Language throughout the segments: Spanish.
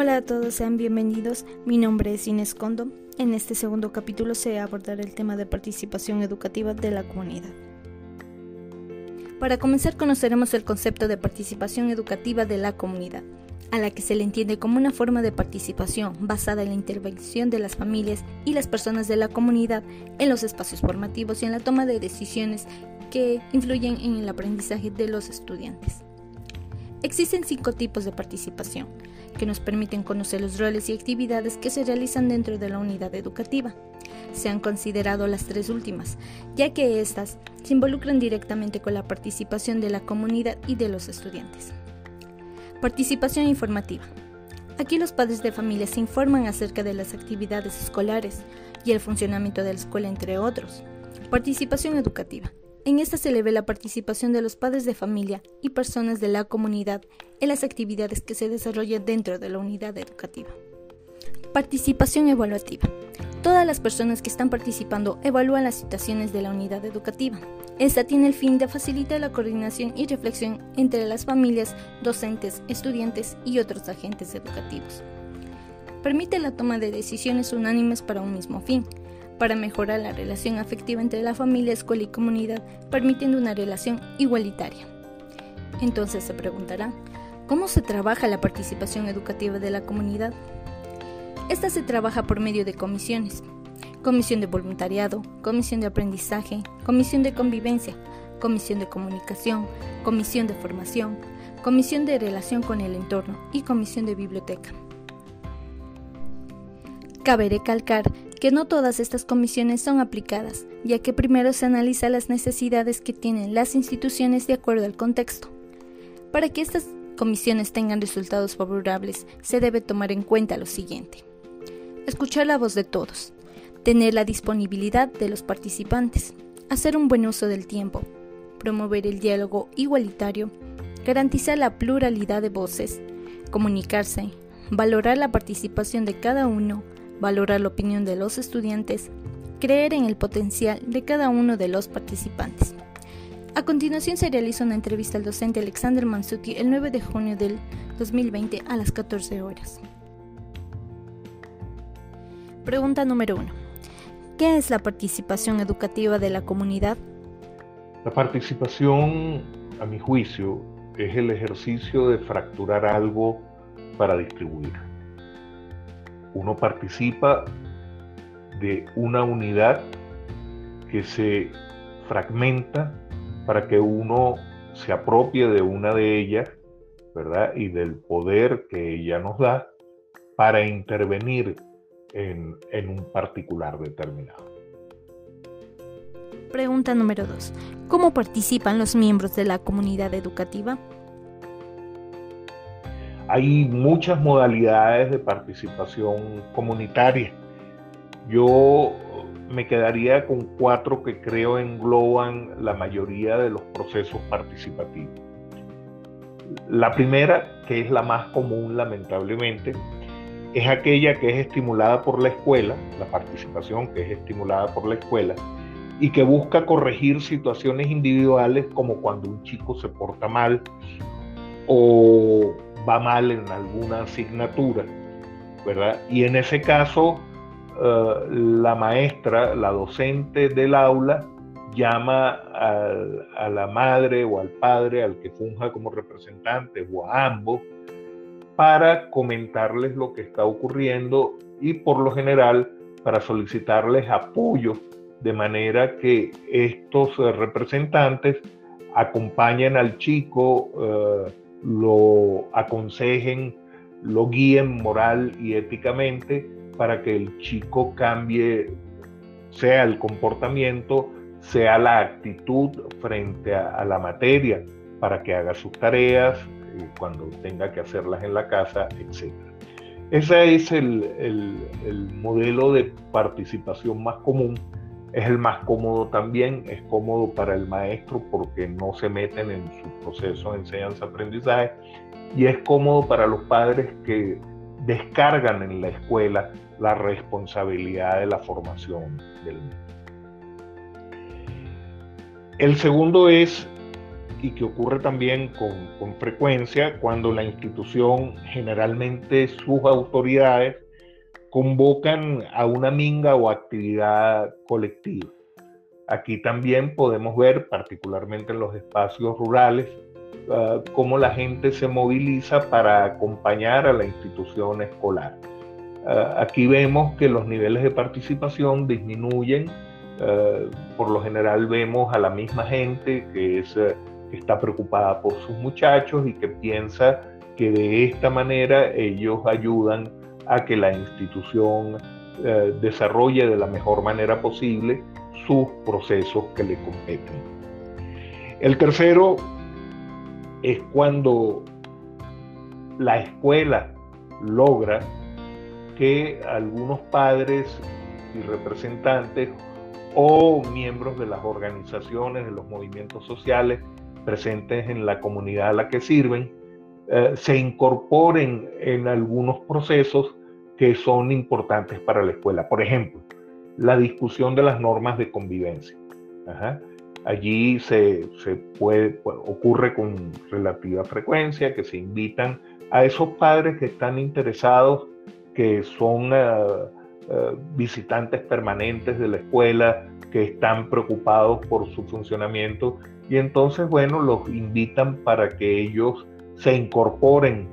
Hola a todos, sean bienvenidos. Mi nombre es Inés Condo. En este segundo capítulo se abordará el tema de participación educativa de la comunidad. Para comenzar conoceremos el concepto de participación educativa de la comunidad, a la que se le entiende como una forma de participación basada en la intervención de las familias y las personas de la comunidad en los espacios formativos y en la toma de decisiones que influyen en el aprendizaje de los estudiantes. Existen cinco tipos de participación que nos permiten conocer los roles y actividades que se realizan dentro de la unidad educativa. Se han considerado las tres últimas, ya que éstas se involucran directamente con la participación de la comunidad y de los estudiantes. Participación informativa. Aquí los padres de familia se informan acerca de las actividades escolares y el funcionamiento de la escuela, entre otros. Participación educativa. En esta se le ve la participación de los padres de familia y personas de la comunidad en las actividades que se desarrollan dentro de la unidad educativa. Participación evaluativa. Todas las personas que están participando evalúan las situaciones de la unidad educativa. Esta tiene el fin de facilitar la coordinación y reflexión entre las familias, docentes, estudiantes y otros agentes educativos. Permite la toma de decisiones unánimes para un mismo fin, para mejorar la relación afectiva entre la familia, escuela y comunidad, permitiendo una relación igualitaria. Entonces se preguntará, ¿cómo se trabaja la participación educativa de la comunidad? Esta se trabaja por medio de comisiones, comisión de voluntariado, comisión de aprendizaje, comisión de convivencia, comisión de comunicación, comisión de formación, comisión de relación con el entorno y comisión de biblioteca. Cabe recalcar que no todas estas comisiones son aplicadas, ya que primero se analiza las necesidades que tienen las instituciones de acuerdo al contexto. Para que estas comisiones tengan resultados favorables, se debe tomar en cuenta lo siguiente. Escuchar la voz de todos, tener la disponibilidad de los participantes, hacer un buen uso del tiempo, promover el diálogo igualitario, garantizar la pluralidad de voces, comunicarse, valorar la participación de cada uno, valorar la opinión de los estudiantes, creer en el potencial de cada uno de los participantes. A continuación se realiza una entrevista al docente Alexander Mansuti el 9 de junio del 2020 a las 14 horas. Pregunta número 1. ¿Qué es la participación educativa de la comunidad? La participación, a mi juicio, es el ejercicio de fracturar algo para distribuir uno participa de una unidad que se fragmenta para que uno se apropie de una de ellas, ¿verdad? Y del poder que ella nos da para intervenir en, un particular determinado. Pregunta número 2. ¿Cómo participan los miembros de la comunidad educativa? Hay muchas modalidades de participación comunitaria. Yo me quedaría con cuatro que creo engloban la mayoría de los procesos participativos. La primera, que es la más común lamentablemente, es aquella que es estimulada por la escuela, la participación que es estimulada por la escuela, y que busca corregir situaciones individuales como cuando un chico se porta mal o va mal en alguna asignatura, ¿verdad? Y en ese caso, eh, la maestra, la docente del aula, llama a, la madre o al padre, al que funja como representante o a ambos, para comentarles lo que está ocurriendo y por lo general para solicitarles apoyo de manera que estos eh, representantes acompañen al chico eh, lo aconsejen, lo guíen moral y éticamente para que el chico cambie, sea el comportamiento, sea la actitud frente a, la materia, para que haga sus tareas eh, cuando tenga que hacerlas en la casa, etc. Ese es el modelo de participación más común es el más cómodo también, es cómodo para el maestro porque no se meten en su proceso de enseñanza-aprendizaje y es cómodo para los padres que descargan en la escuela la responsabilidad de la formación del niño. El segundo es y que ocurre también con, con, frecuencia cuando la institución, generalmente sus autoridades, convocan a una minga o actividad colectiva. Aquí también podemos ver, particularmente en los espacios rurales, uh, cómo la gente se moviliza para acompañar a la institución escolar. Uh, aquí vemos que los niveles de participación disminuyen. Uh, por lo general vemos a la misma gente que es que está preocupada por sus muchachos y que piensa que de esta manera ellos ayudan a que la institución eh, desarrolle de la mejor manera posible sus procesos que le competen. El tercero es cuando la escuela logra que algunos padres y representantes o miembros de las organizaciones, de los movimientos sociales, presentes en la comunidad a la que sirven, eh, se incorporen en algunos procesos que son importantes para la escuela. Por ejemplo, la discusión de las normas de convivencia. Allí se, puede, ocurre con relativa frecuencia que se invitan a esos padres que están interesados, que son eh, eh, visitantes permanentes de la escuela, que están preocupados por su funcionamiento y entonces, bueno, los invitan para que ellos se incorporen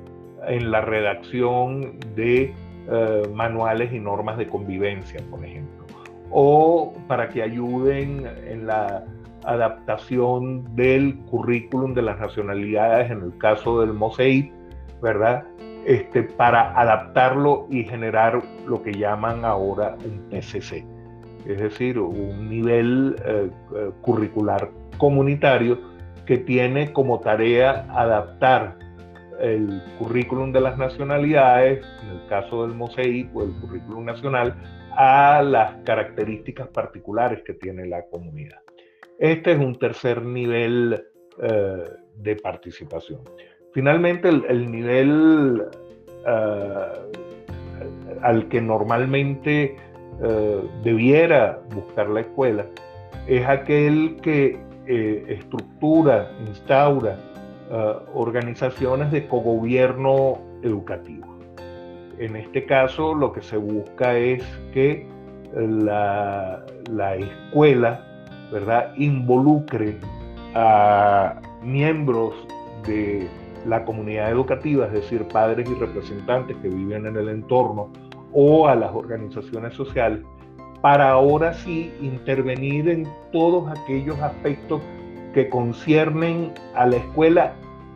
en la redacción de eh, manuales y normas de convivencia, por ejemplo, o para que ayuden en la adaptación del currículum de las nacionalidades, en el caso del MOSEIP, ¿verdad? Este, para adaptarlo y generar lo que llaman ahora un PCC, es decir, un nivel eh, eh, curricular comunitario que tiene como tarea adaptar el currículum de las nacionalidades, en el caso del MOSEIC o el currículum nacional, a las características particulares que tiene la comunidad. Este es un tercer nivel eh, de participación. Finalmente, el, nivel eh, al que normalmente eh, debiera buscar la escuela es aquel que estructura, instaura eh, organizaciones de cogobierno educativo. En este caso, lo que se busca es que la, escuela ¿verdad? involucre a miembros de la comunidad educativa, es decir, padres y representantes que viven en el entorno, o a las organizaciones sociales, para ahora sí intervenir en todos aquellos aspectos que conciernen a la escuela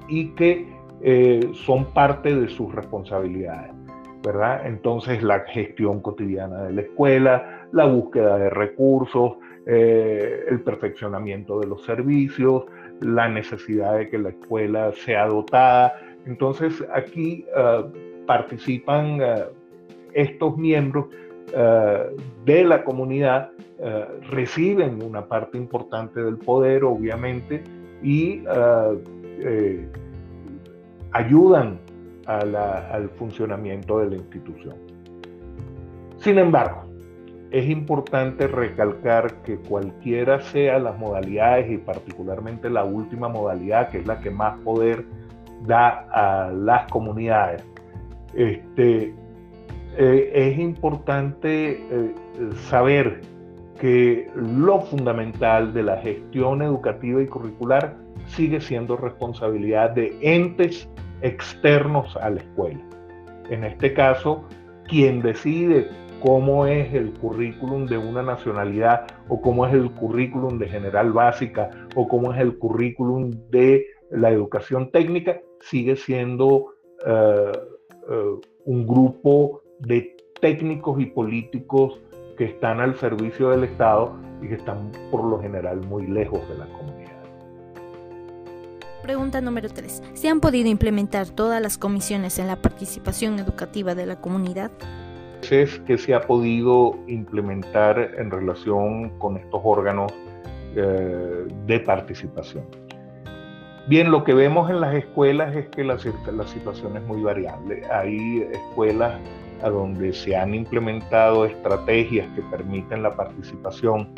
y que eh, son parte de sus responsabilidades, ¿verdad? Entonces la gestión cotidiana de la escuela, la búsqueda de recursos, eh, el perfeccionamiento de los servicios, la necesidad de que la escuela sea dotada. Entonces aquí eh, participan estos miembros eh, de la comunidad eh, reciben una parte importante del poder, obviamente, y eh, ayudan al funcionamiento de la institución. Sin embargo, es importante recalcar que cualquiera sea las modalidades y particularmente la última modalidad, que es la que más poder da a las comunidades, este, eh, es importante eh, saber que lo fundamental de la gestión educativa y curricular sigue siendo responsabilidad de entes externos a la escuela. En este caso, quien decide cómo es el currículum de una nacionalidad o cómo es el currículum de general básica o cómo es el currículum de la educación técnica, sigue siendo eh, un grupo de técnicos y políticos que están al servicio del Estado y que están por lo general muy lejos de la comunidad. Pregunta número 3. ¿Se han podido implementar todas las comisiones en la participación educativa de la comunidad? Es que se ha podido implementar en relación con estos órganos eh, de participación. Bien, lo que vemos en las escuelas es que la, la situación es muy variable. Hay escuelas a donde se han implementado estrategias que permiten la participación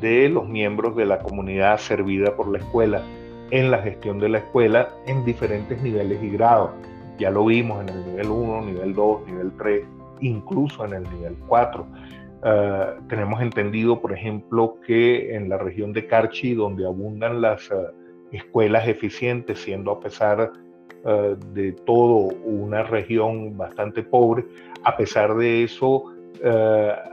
de los miembros de la comunidad servida por la escuela en la gestión de la escuela en diferentes niveles y grados. Ya lo vimos en el nivel 1, nivel 2, nivel 3, incluso en el nivel 4. Eh, tenemos entendido, por ejemplo, que en la región de Carchi, donde abundan las uh, escuelas eficientes, siendo a pesar uh, de todo una región bastante pobre, a pesar de eso,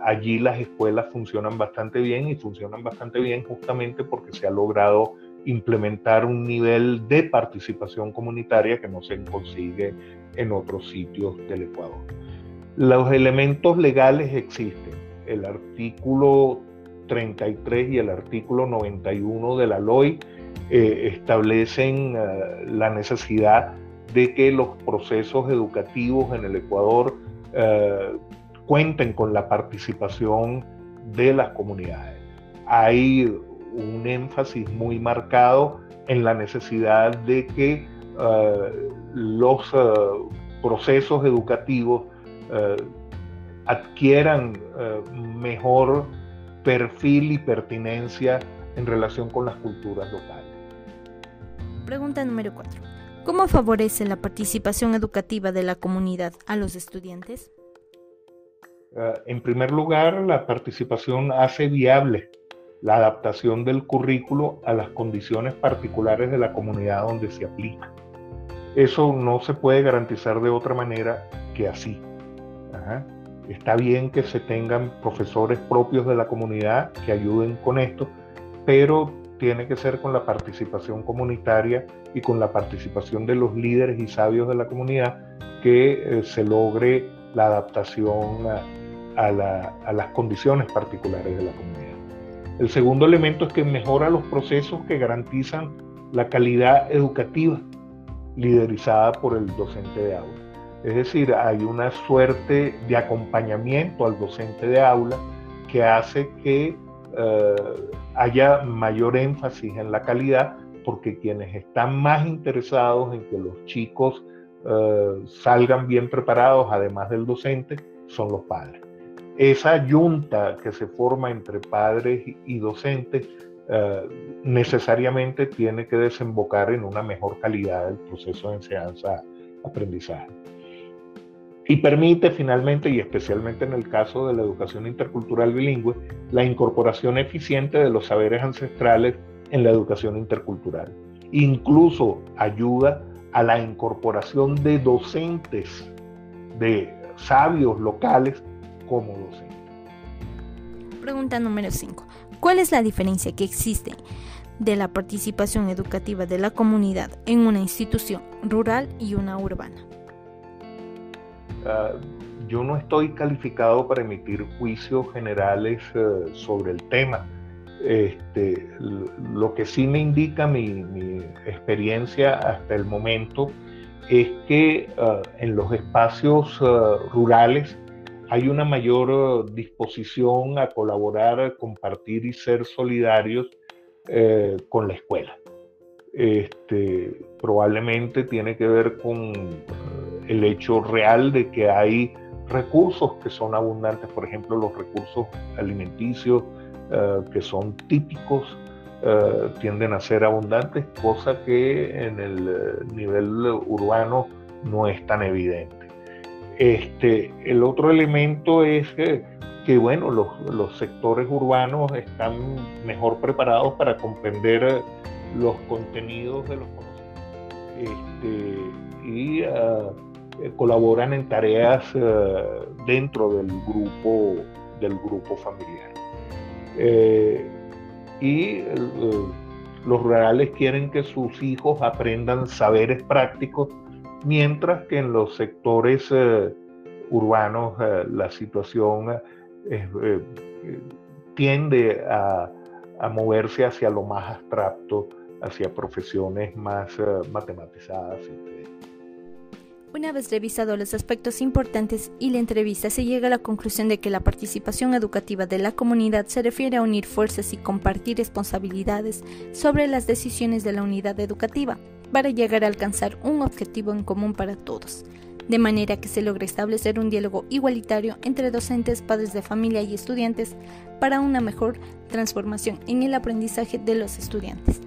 allí las escuelas funcionan bastante bien y funcionan bastante bien justamente porque se ha logrado implementar un nivel de participación comunitaria que no se consigue en otros sitios del Ecuador. Los elementos legales existen el artículo 33 y el artículo 91 de la LOI eh, establecen eh, la necesidad de que los procesos educativos en el Ecuador eh, cuenten con la participación de las comunidades. Hay un énfasis muy marcado en la necesidad de que los procesos educativos adquieran mejor perfil y pertinencia en relación con las culturas locales. Pregunta número 4. ¿Cómo favorece la participación educativa de la comunidad a los estudiantes? Eh, en primer lugar, la participación hace viable la adaptación del currículo a las condiciones particulares de la comunidad donde se aplica. Eso no se puede garantizar de otra manera que así. Ajá. Está bien que se tengan profesores propios de la comunidad que ayuden con esto, pero tiene que ser con la participación comunitaria y con la participación de los líderes y sabios de la comunidad que eh, se logre la adaptación a, a las condiciones particulares de la comunidad. El segundo elemento es que mejora los procesos que garantizan la calidad educativa liderizada por el docente de aula. Es decir, hay una suerte de acompañamiento al docente de aula que hace que eh, haya mayor énfasis en la calidad porque quienes están más interesados en que los chicos eh, salgan bien preparados, además del docente, son los padres. Esa yunta que se forma entre padres y docentes eh, necesariamente tiene que desembocar en una mejor calidad del proceso de enseñanza-aprendizaje y permite finalmente, y especialmente en el caso de la educación intercultural bilingüe, la incorporación eficiente de los saberes ancestrales en la educación intercultural. Incluso ayuda a la incorporación de docentes, de sabios locales como docentes. Pregunta número 5. ¿Cuál es la diferencia que existe de la participación educativa de la comunidad en una institución rural y una urbana? Ah, yo no estoy calificado para emitir juicios generales eh, sobre el tema. Este, lo que sí me indica mi, experiencia hasta el momento es que ah, en los espacios ah, rurales hay una mayor disposición a colaborar, compartir y ser solidarios eh, con la escuela. Este, probablemente tiene que ver con el hecho real de que hay recursos que son abundantes, por ejemplo, los recursos alimenticios eh, que son típicos eh, tienden a ser abundantes, cosa que en el eh, nivel urbano no es tan evidente. Este, el otro elemento es que, bueno, los, los, sectores urbanos están mejor preparados para comprender los contenidos de los conocimientos. Este, y eh, colaboran en tareas eh, dentro del grupo, del grupo familiar. Eh, y los rurales quieren que sus hijos aprendan saberes prácticos, mientras que en los sectores urbanos la situación tiende a, a, moverse hacia lo más abstracto, hacia profesiones más matematizadas. Una vez revisado los aspectos importantes y la entrevista, se llega a la conclusión de que la participación educativa de la comunidad se refiere a unir fuerzas y compartir responsabilidades sobre las decisiones de la unidad educativa para llegar a alcanzar un objetivo en común para todos, de manera que se logre establecer un diálogo igualitario entre docentes, padres de familia y estudiantes para una mejor transformación en el aprendizaje de los estudiantes.